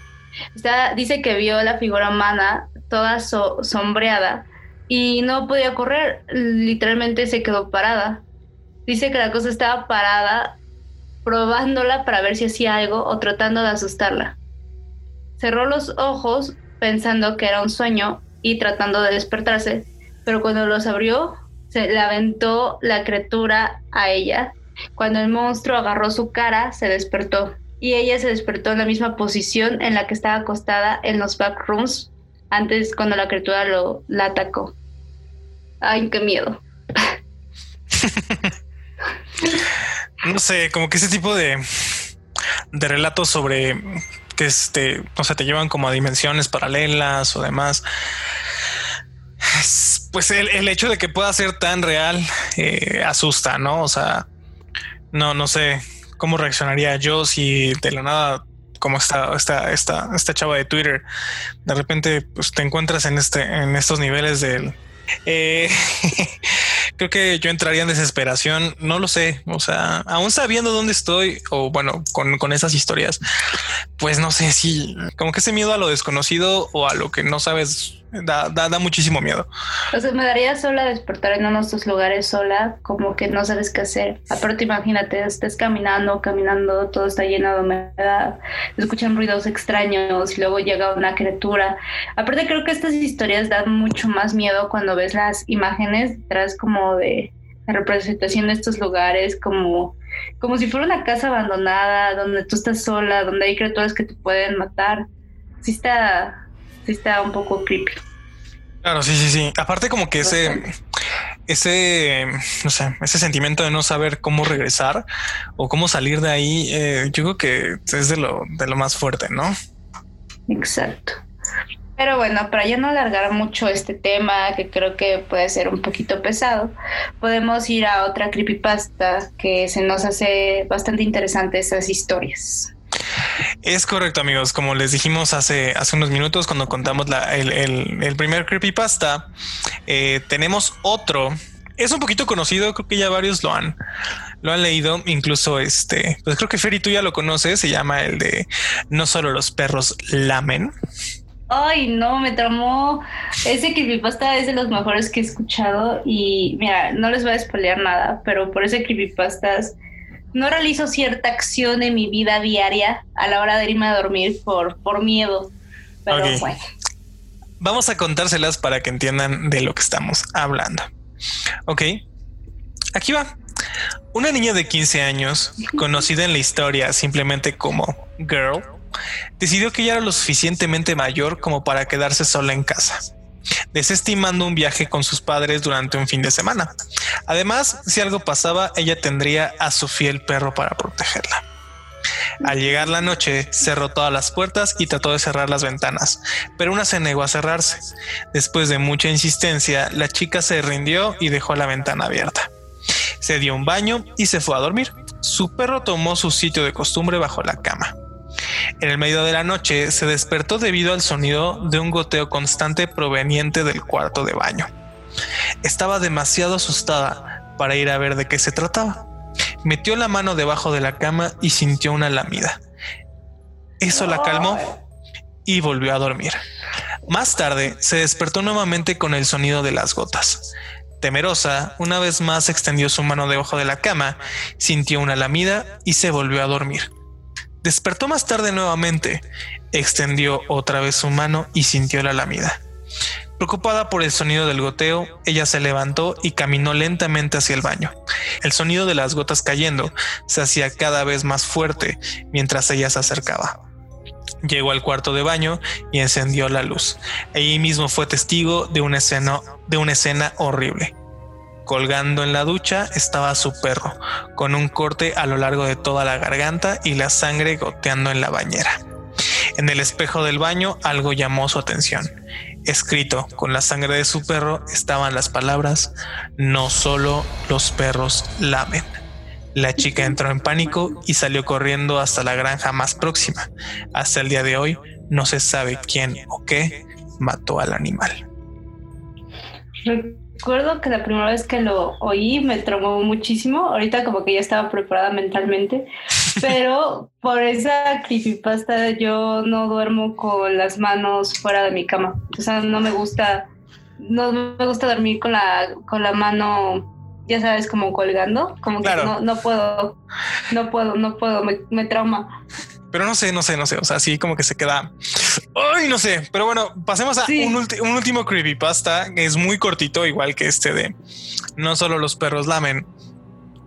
dice que vio la figura humana toda sombreada y no podía correr, literalmente se quedó parada. Dice que la cosa estaba parada probándola para ver si hacía algo o tratando de asustarla. Cerró los ojos pensando que era un sueño y tratando de despertarse, pero cuando los abrió se le aventó la criatura a ella. Cuando el monstruo agarró su cara, se despertó. Y ella se despertó en la misma posición en la que estaba acostada en los backrooms antes cuando la criatura lo, la atacó. Ay, qué miedo. no sé, como que ese tipo de, de relatos sobre que este, o sea, te llevan como a dimensiones paralelas o demás pues el, hecho de que pueda ser tan real eh, asusta, ¿no? O sea, no, no sé cómo reaccionaría yo si de la nada, como está esta, esta, esta chava de Twitter, de repente pues, te encuentras en este, en estos niveles del eh, creo que yo entraría en desesperación. No lo sé. O sea, aún sabiendo dónde estoy, o bueno, con, con esas historias, pues no sé si como que ese miedo a lo desconocido o a lo que no sabes da, da, da muchísimo miedo. O sea, me daría sola despertar en uno de estos lugares sola, como que no sabes qué hacer. Aparte, imagínate, estés caminando, caminando, todo está lleno de humedad, escuchan ruidos extraños y luego llega una criatura. Aparte, creo que estas historias dan mucho más miedo cuando ves las imágenes detrás como de la representación de estos lugares, como como si fuera una casa abandonada, donde tú estás sola, donde hay criaturas que te pueden matar. Sí está, está un poco creepy. Claro, sí, sí, sí. Aparte como que ese, ese, no sé, ese sentimiento de no saber cómo regresar o cómo salir de ahí, eh, yo creo que es de lo, de lo más fuerte, ¿no? Exacto. Pero bueno, para ya no alargar mucho este tema, que creo que puede ser un poquito pesado, podemos ir a otra creepypasta que se nos hace bastante interesante esas historias. Es correcto, amigos. Como les dijimos hace, hace unos minutos cuando contamos el, primer creepypasta, eh, tenemos otro. Es un poquito conocido, creo que ya varios lo han, lo han leído. Incluso este, pues creo que Ferry tú ya lo conoces. Se llama el de No solo los perros lamen. Ay, no, me tramó. Ese creepypasta es de los mejores que he escuchado. Y mira, no les voy a spoilear nada, pero por ese creepypasta no realizo cierta acción en mi vida diaria a la hora de irme a dormir por, por miedo. Pero bueno. Vamos a contárselas para que entiendan de lo que estamos hablando. Ok. Aquí va. Una niña de 15 años, conocida en la historia simplemente como Girl, decidió que ya era lo suficientemente mayor como para quedarse sola en casa desestimando un viaje con sus padres durante un fin de semana. Además, si algo pasaba, ella tendría a su fiel perro para protegerla. Al llegar la noche, cerró todas las puertas y trató de cerrar las ventanas, pero una se negó a cerrarse. Después de mucha insistencia, la chica se rindió y dejó la ventana abierta. Se dio un baño y se fue a dormir. su perro tomó su sitio de costumbre bajo la cama. En el medio de la noche se despertó debido al sonido de un goteo constante proveniente del cuarto de baño. Estaba demasiado asustada para ir a ver de qué se trataba. Metió la mano debajo de la cama y sintió una lamida. Eso la calmó y volvió a dormir. Más tarde se despertó nuevamente con el sonido de las gotas. Temerosa, una vez más extendió su mano debajo de la cama, sintió una lamida y se volvió a dormir. Despertó más tarde nuevamente, extendió otra vez su mano y sintió la lamida. Preocupada por el sonido del goteo, ella se levantó y caminó lentamente hacia el baño. El sonido de las gotas cayendo se hacía cada vez más fuerte mientras ella se acercaba. Llegó al cuarto de baño y encendió la luz. Allí mismo fue testigo de una escena, de una escena horrible. Colgando en la ducha estaba su perro, con un corte a lo largo de toda la garganta y la sangre goteando en la bañera. En el espejo del baño algo llamó su atención. Escrito con la sangre de su perro estaban las palabras, no solo los perros lamen. La chica entró en pánico y salió corriendo hasta la granja más próxima. Hasta el día de hoy no se sabe quién o qué mató al animal. Recuerdo que la primera vez que lo oí me traumó muchísimo. Ahorita como que ya estaba preparada mentalmente, pero por esa creepypasta yo no duermo con las manos fuera de mi cama. O sea, no me gusta, no me gusta dormir con la, con la mano ya sabes, como colgando, como que no, no, puedo, no puedo, no puedo, me, trauma. Pero no sé, no sé, no sé. O sea, así como que se queda. Ay, no sé. Pero bueno, pasemos a un, un, último creepypasta. Es muy cortito, igual que este de No solo los perros lamen.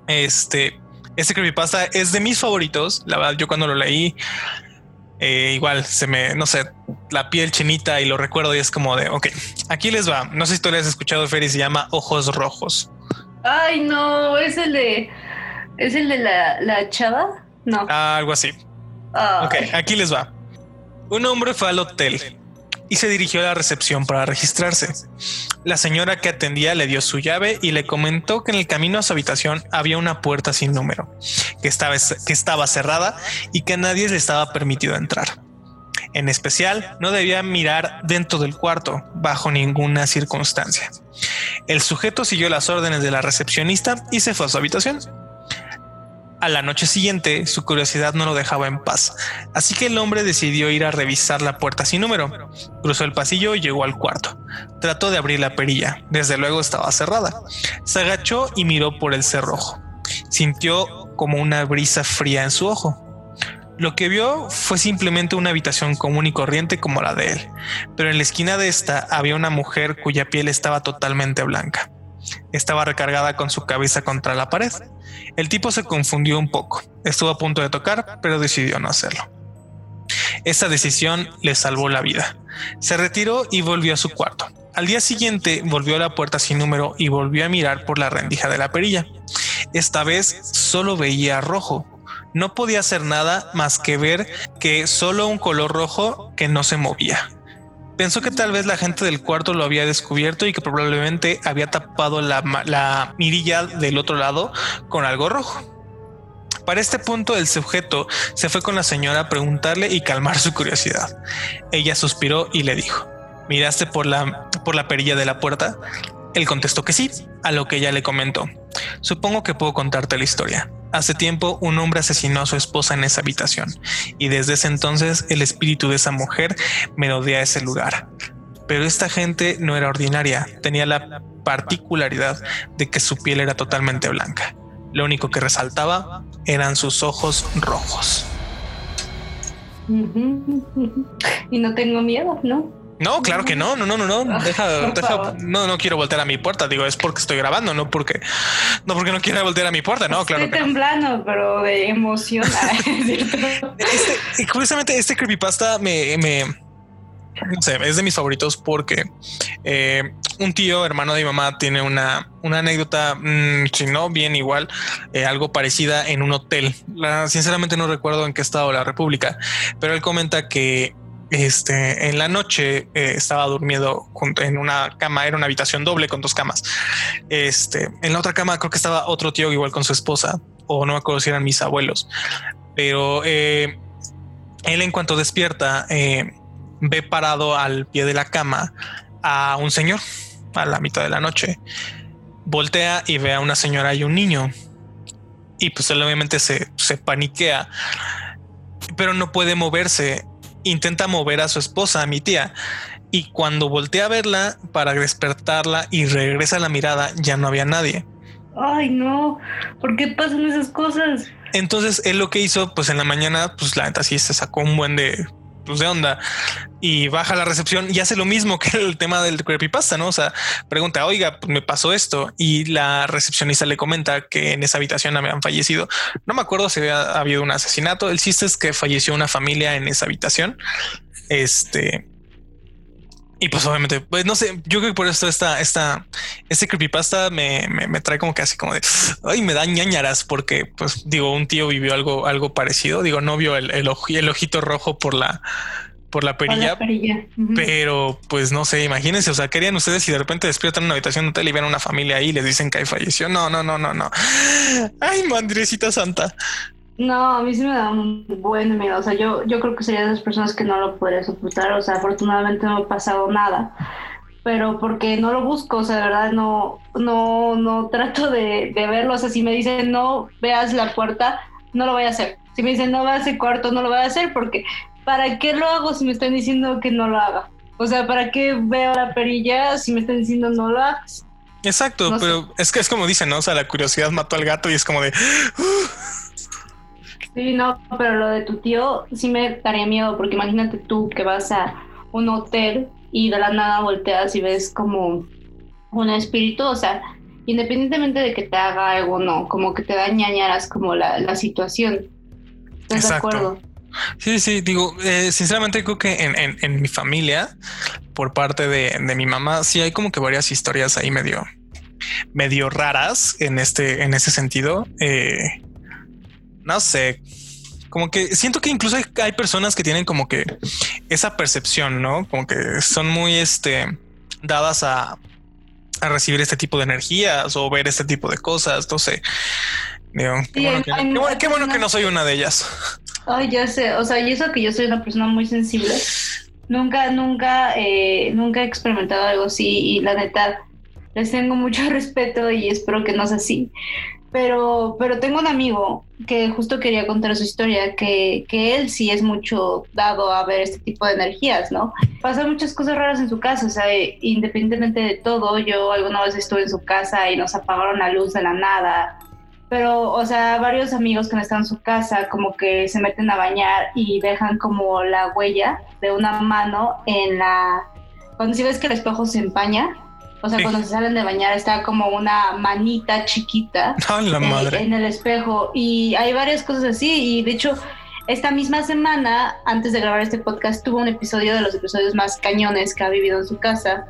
Este, este creepypasta es de mis favoritos. La verdad, yo cuando lo leí, eh, igual se me, no sé, la piel chinita y lo recuerdo y es como de, ok, aquí les va. No sé si tú le has escuchado, Ferry, se llama Ojos Rojos. Ay, no, es el de. ¿Es el de la, la chava? No. Ah, algo así. Ok, aquí les va. Un hombre fue al hotel y se dirigió a la recepción para registrarse. La señora que atendía le dio su llave y le comentó que en el camino a su habitación había una puerta sin número, que estaba, que estaba cerrada y que a nadie le estaba permitido entrar. En especial, no debía mirar dentro del cuarto bajo ninguna circunstancia. El sujeto siguió las órdenes de la recepcionista y se fue a su habitación. A la noche siguiente, su curiosidad no lo dejaba en paz, así que el hombre decidió ir a revisar la puerta sin número. Cruzó el pasillo y llegó al cuarto. Trató de abrir la perilla, desde luego estaba cerrada. Se agachó y miró por el cerrojo. Sintió como una brisa fría en su ojo. Lo que vio fue simplemente una habitación común y corriente como la de él, pero en la esquina de esta había una mujer cuya piel estaba totalmente blanca. Estaba recargada con su cabeza contra la pared. El tipo se confundió un poco, estuvo a punto de tocar, pero decidió no hacerlo. Esa decisión le salvó la vida. Se retiró y volvió a su cuarto. Al día siguiente volvió a la puerta sin número y volvió a mirar por la rendija de la perilla. Esta vez solo veía rojo, no podía hacer nada más que ver que solo un color rojo que no se movía. Pensó que tal vez la gente del cuarto lo había descubierto y que probablemente había tapado la, mirilla del otro lado con algo rojo. Para este punto el sujeto se fue con la señora a preguntarle y calmar su curiosidad. Ella suspiró y le dijo, ¿miraste por la, por la perilla de la puerta? Él contestó que sí, a lo que ella le comentó. Supongo que puedo contarte la historia. Hace tiempo un hombre asesinó a su esposa en esa habitación y desde ese entonces el espíritu de esa mujer merodea ese lugar. Pero esta gente no era ordinaria, tenía la particularidad de que su piel era totalmente blanca. Lo único que resaltaba eran sus ojos rojos. Y no tengo miedo, ¿no? No, claro que no, no, no, no, no, deja, deja, no, no quiero voltear a mi puerta, digo, es porque estoy grabando, no porque, no porque no quiera voltear a mi puerta, no, claro. Estoy temblando, pero de emoción. este, curiosamente, este creepypasta me, me, no sé, es de mis favoritos porque eh, un tío, hermano de mi mamá, tiene una, una anécdota, mm, si no bien igual, eh, algo parecida en un hotel. sinceramente no recuerdo en qué estado la República, pero él comenta que este, en la noche eh, estaba durmiendo en una cama, era una habitación doble con dos camas. Este, en la otra cama creo que estaba otro tío igual con su esposa. o no me acuerdo si eran mis abuelos, pero eh, él en cuanto despierta eh, ve parado al pie de la cama a un señor a la mitad de la noche. Voltea y ve a una señora y un niño. Y pues él obviamente se, se paniquea, pero no puede moverse. Intenta mover a su esposa, a mi tía. Y cuando voltea a verla para despertarla y regresa la mirada, ya no había nadie. Ay, no, ¿por qué pasan esas cosas? Entonces él lo que hizo, pues en la mañana, pues la neta sí se sacó un buen de, de onda y baja la recepción y hace lo mismo que el tema del creepypasta, ¿no? O sea, pregunta, oiga, pues me pasó esto y la recepcionista le comenta que en esa habitación habían fallecido. No me acuerdo si había habido un asesinato. El chiste es que falleció una familia en esa habitación. Este, y pues obviamente, pues no sé, yo creo que por esto esta, esta, este creepypasta me, me, me trae como que así como de, ay, me da ñañaras porque pues digo, un tío vivió algo, algo parecido, digo, no vio el, el, el ojito rojo por la, por la perilla, Por la perilla. Ujú. pero pues no sé, imagínense, o sea, querían ustedes si de repente despiertan en una habitación de hotel y ven a una familia ahí y les dicen que ahí falleció. No, no, no, no, no. Ay, madrecita santa. No, a mí sí me da un buen miedo. O sea, yo, yo creo que sería de las personas que no lo podría soportar. O sea, afortunadamente no ha pasado nada. Pero porque no lo busco, o sea, de verdad no, no, no trato de, de verlo. O sea, si me dicen no veas la puerta, no lo voy a hacer. Si me dicen no veas el cuarto, no lo voy a hacer porque ¿para qué lo hago si me están diciendo que no lo haga? O sea, ¿para qué veo la perilla si me están diciendo no lo hagas? Exacto, No sé. pero es que es como dicen, ¿no? O sea, la curiosidad mató al gato y es como de, Sí, no, pero lo de tu tío sí me daría miedo, porque imagínate tú que vas a un hotel y de la nada volteas y ves como un espíritu, o sea, independientemente de que te haga algo o no, como que te da ñañaras como la, la situación. ¿Estás Exacto. de acuerdo? Sí, sí, digo, eh, sinceramente creo que en, en- en mi familia, por parte de, de mi mamá, sí hay como que varias historias ahí medio, medio raras en este, en ese sentido. Eh, no sé, como que siento que incluso hay, hay personas que tienen como que esa percepción, ¿no? Como que son muy, este, dadas a, a recibir este tipo de energías o ver este tipo de cosas. No sé. Digo, qué bueno que- qué bueno- qué bueno que no soy una de ellas. Ay, ya sé, o sea, y eso que yo soy una persona muy sensible, nunca, nunca, eh, nunca he experimentado algo así y la neta, les tengo mucho respeto y espero que no sea así. Pero, pero tengo un amigo que justo quería contar su historia, que, que él sí es mucho dado a ver este tipo de energías, ¿no? Pasan muchas cosas raras en su casa, o sea, independientemente de todo, yo alguna vez estuve en su casa y nos apagaron la luz de la nada, pero, o sea, varios amigos que no están en su casa como que se meten a bañar y dejan como la huella de una mano en la... Cuando si ves que el espejo se empaña, o sea, Sí. cuando se salen de bañar está como una manita chiquita Ay, la en- madre. en el espejo y hay varias cosas así y de hecho esta misma semana antes de grabar este podcast tuvo un episodio de los episodios más cañones que ha vivido en su casa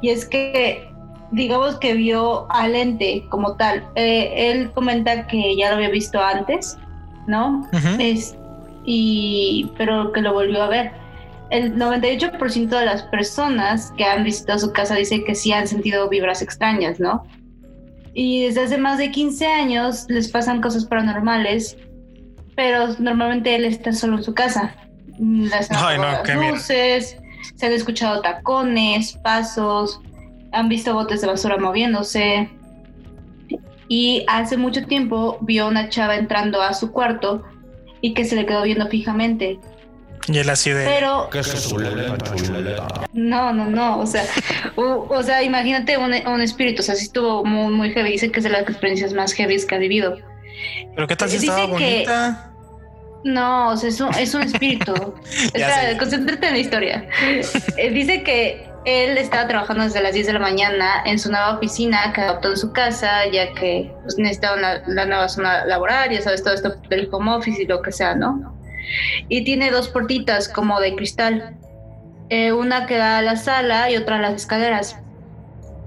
y es que digamos que vio al ente como tal Eh, él comenta que ya lo había visto antes no es, y, pero que lo volvió a ver. El 98% de las personas que han visitado su casa dice que sí han sentido vibras extrañas, ¿no? Y desde hace más de 15 años les pasan cosas paranormales, pero normalmente él está solo en su casa. Mm, han Ay, no, las miedo. luces, se han escuchado tacones, pasos, han visto botes de basura moviéndose. Y hace mucho tiempo vio una chava entrando a su cuarto y que se le quedó viendo fijamente. Y él así de. Pero chuleta, chuleta. no, no, no, o sea, u- o, sea, imagínate un, un espíritu, o sea, sí estuvo muy, muy heavy, dice que es de las experiencias más heavy que ha vivido. Pero qué tal si estaba que- bonita. No, o sea, es un, es un espíritu. Espera, concéntrate en la historia. Eh, Dice que él estaba trabajando desde las 10 de la mañana en su nueva oficina que adoptó en su casa, ya que pues, necesitaba una- la nueva zona laboral, ya sabes, todo esto del home office y lo que sea, ¿no? Y tiene dos puertitas como de cristal. Eh, una que da a la sala y otra a las escaleras.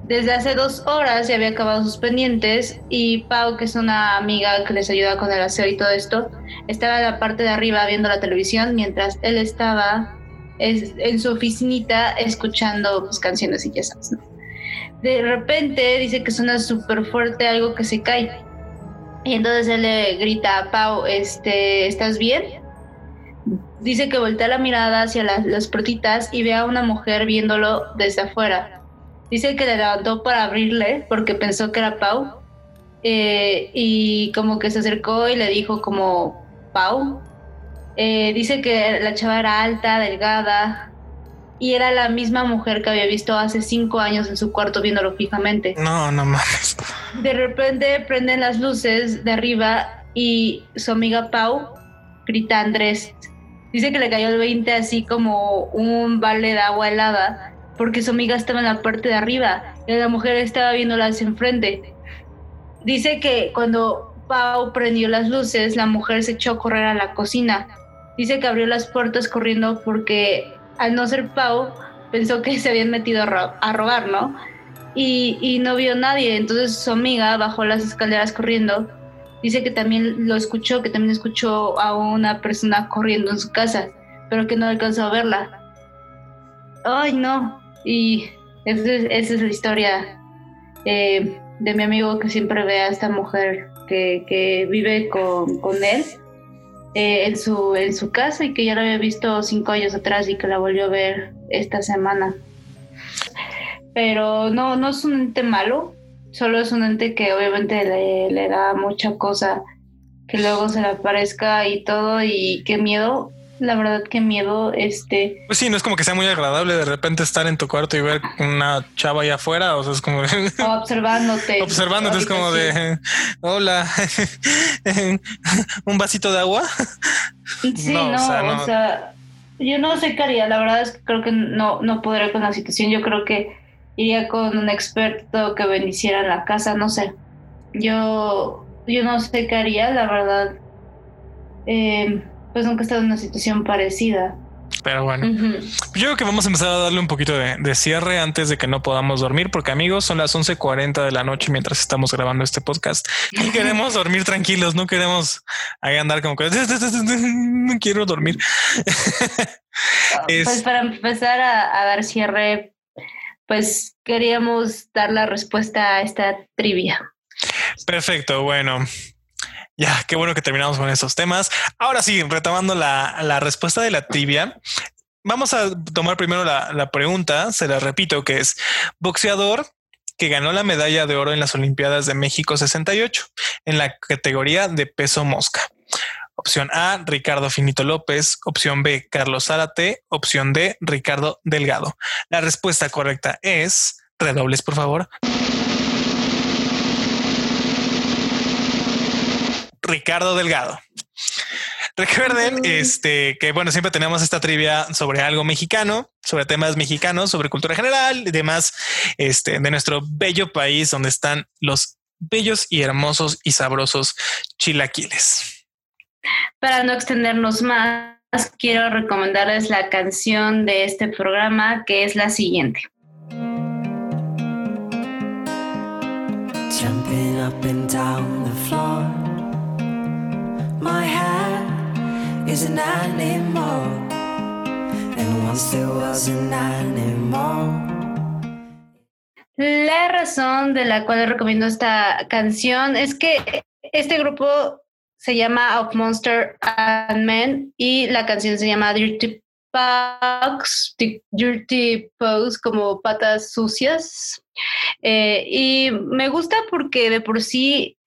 Desde hace dos horas ya había acabado sus pendientes y Pau, que es una amiga que les ayuda con el aseo y todo esto, estaba en la parte de arriba viendo la televisión mientras él estaba es- en su oficinita escuchando pues, canciones y ya. De repente dice que suena súper fuerte algo que se cae Y entonces él le grita a Pau, este, ¿estás bien? Dice que voltea la mirada hacia las, las puertitas y ve a una mujer viéndolo desde afuera. Dice que le levantó para abrirle porque pensó que era Pau. Eh, y como que se acercó y le dijo como, Pau. Eh, dice que la chava era alta, delgada, y era la misma mujer que había visto hace cinco años en su cuarto viéndolo fijamente. No, no mames. De repente prenden las luces de arriba y su amiga Pau grita a Andrés. Dice que le cayó el 20 así como un balde de agua helada porque su amiga estaba en la parte de arriba y la mujer estaba viéndola hacia enfrente. Dice que cuando Pau prendió las luces, la mujer se echó a correr a la cocina. Dice que abrió las puertas corriendo porque al no ser Pau, pensó que se habían metido a, ro- a robar, ¿no? Y no vio nadie. Entonces su amiga bajó las escaleras corriendo. Dice que también lo escuchó, que también escuchó a una persona corriendo en su casa, pero que no alcanzó a verla. Ay, no. Y esa es, la historia eh, de mi amigo que siempre ve a esta mujer que, vive con, él eh, en, su, casa y que ya la había visto cinco años atrás y que la volvió a ver esta semana. Pero no, no es un ente malo, solo es un ente que obviamente le, le da mucha cosa que luego se le aparezca y todo y qué miedo, la verdad qué miedo, este... Pues sí, no es como que sea muy agradable de repente estar en tu cuarto y ver una chava allá afuera. O sea, es como de- o observándote. observándote, es como de hola, un vasito de agua. Sí, No, no, o sea, o no. sea, yo no sé qué haría, la verdad es que creo que no, no podré con la situación, yo creo que iría con un experto que en la casa, no sé. Yo, yo no sé qué haría, la verdad. Eh, pues nunca he estado en una situación parecida. Pero bueno, yo creo que vamos a empezar a darle un poquito de, de cierre antes de que no podamos dormir, porque amigos, son las 11:40 de la noche mientras estamos grabando este podcast y queremos dormir tranquilos, no queremos ahí andar como que no quiero dormir. Es- Pues para empezar a, a dar cierre, pues queríamos dar la respuesta a esta trivia. Perfecto, bueno. Ya, qué bueno que terminamos con estos temas. Ahora sí, retomando la, la respuesta de la trivia, vamos a tomar primero la, la pregunta, se la repito, que es boxeador que ganó la medalla de oro en las Olimpiadas de México 68 en la categoría de peso mosca. Opción A, Ricardo Finito López. Opción B, Carlos Zárate. Opción D, Ricardo Delgado. La respuesta correcta es, redobles por favor, Ricardo Delgado. Recuerden este, que, bueno, siempre tenemos esta trivia sobre algo mexicano, sobre temas mexicanos, sobre cultura general y demás este, de nuestro bello país donde están los bellos y hermosos y sabrosos chilaquiles. Para no extendernos más, quiero recomendarles la canción de este programa que es la siguiente. Jumping up and down the floor. My head is an animal. And once there was an animal. La razón de la cual recomiendo esta canción es que este grupo se llama Of Monster and Men y la canción se llama Dirty Pugs, Dirty Pugs como patas sucias. Eh, y me gusta porque de por sí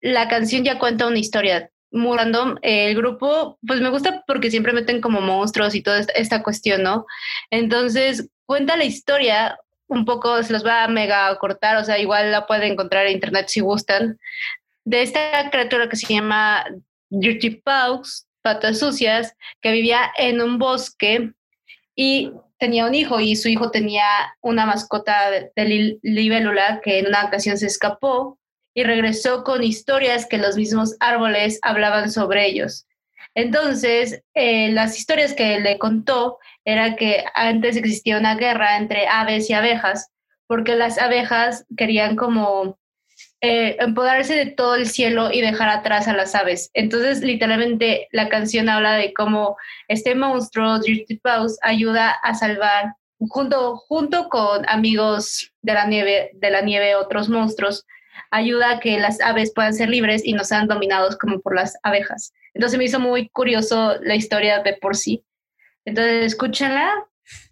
la canción ya cuenta una historia muy random. El grupo, pues me gusta porque siempre meten como monstruos y toda esta, esta cuestión, ¿no? Entonces cuenta la historia un poco, se los va a mega cortar, o sea, igual la pueden encontrar en internet si gustan, de esta criatura que se llama Dirty Pugs, patas sucias, que vivía en un bosque y tenía un hijo y su hijo tenía una mascota de, de li- libélula que en una ocasión se escapó y regresó con historias que los mismos árboles hablaban sobre ellos. Entonces, eh, las historias que le contó era que antes existía una guerra entre aves y abejas, porque las abejas querían como eh, empoderarse de todo el cielo y dejar atrás a las aves. Entonces, literalmente, la canción habla de cómo este monstruo, Dirty Paws, ayuda a salvar, junto, junto con amigos de la nieve, de la nieve, otros monstruos, ayuda a que las aves puedan ser libres y no sean dominados como por las abejas. Entonces me hizo muy curioso la historia de por sí. Entonces escúchenla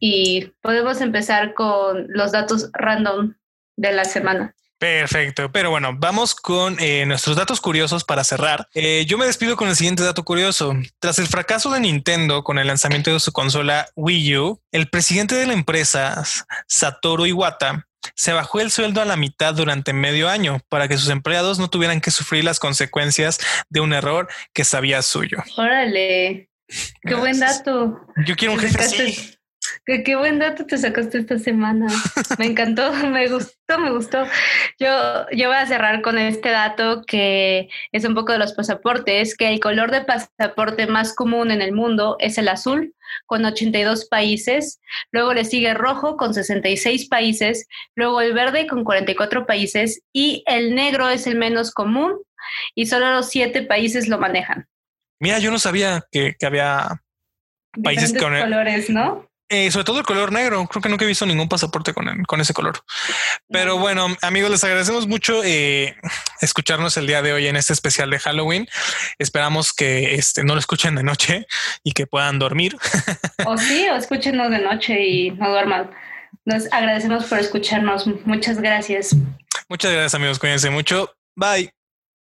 y podemos empezar con los datos random de la semana. Perfecto, pero bueno, vamos con eh, nuestros datos curiosos para cerrar. Eh, yo me despido con el siguiente dato curioso. Tras el fracaso de Nintendo con el lanzamiento de su consola Wii U, el presidente de la empresa, Satoru Iwata, se bajó el sueldo a la mitad durante medio año para que sus empleados no tuvieran que sufrir las consecuencias de un error que sabía suyo. Órale, qué buen dato. Yo quiero un jefe así. Qué, qué, buen dato te sacaste esta semana. Me encantó, me gustó, me gustó. Yo, yo voy a cerrar con este dato que es un poco de los pasaportes, que el color de pasaporte más común en el mundo es el azul, con 82 países. Luego le sigue rojo, con 66 países. Luego el verde, con 44 países. Y el negro es el menos común y solo los siete países lo manejan. Mira, yo no sabía que, que había países con colores, ¿no? Eh, sobre todo el color negro. Creo que nunca he visto ningún pasaporte con, con ese color. Pero bueno, amigos, les agradecemos mucho eh, escucharnos el día de hoy en este especial de Halloween. Esperamos que este, no lo escuchen de noche y que puedan dormir. O sí, o escúchenos de noche y no duerman. Nos agradecemos por escucharnos. Muchas gracias. Muchas gracias, amigos. Cuídense mucho. Bye.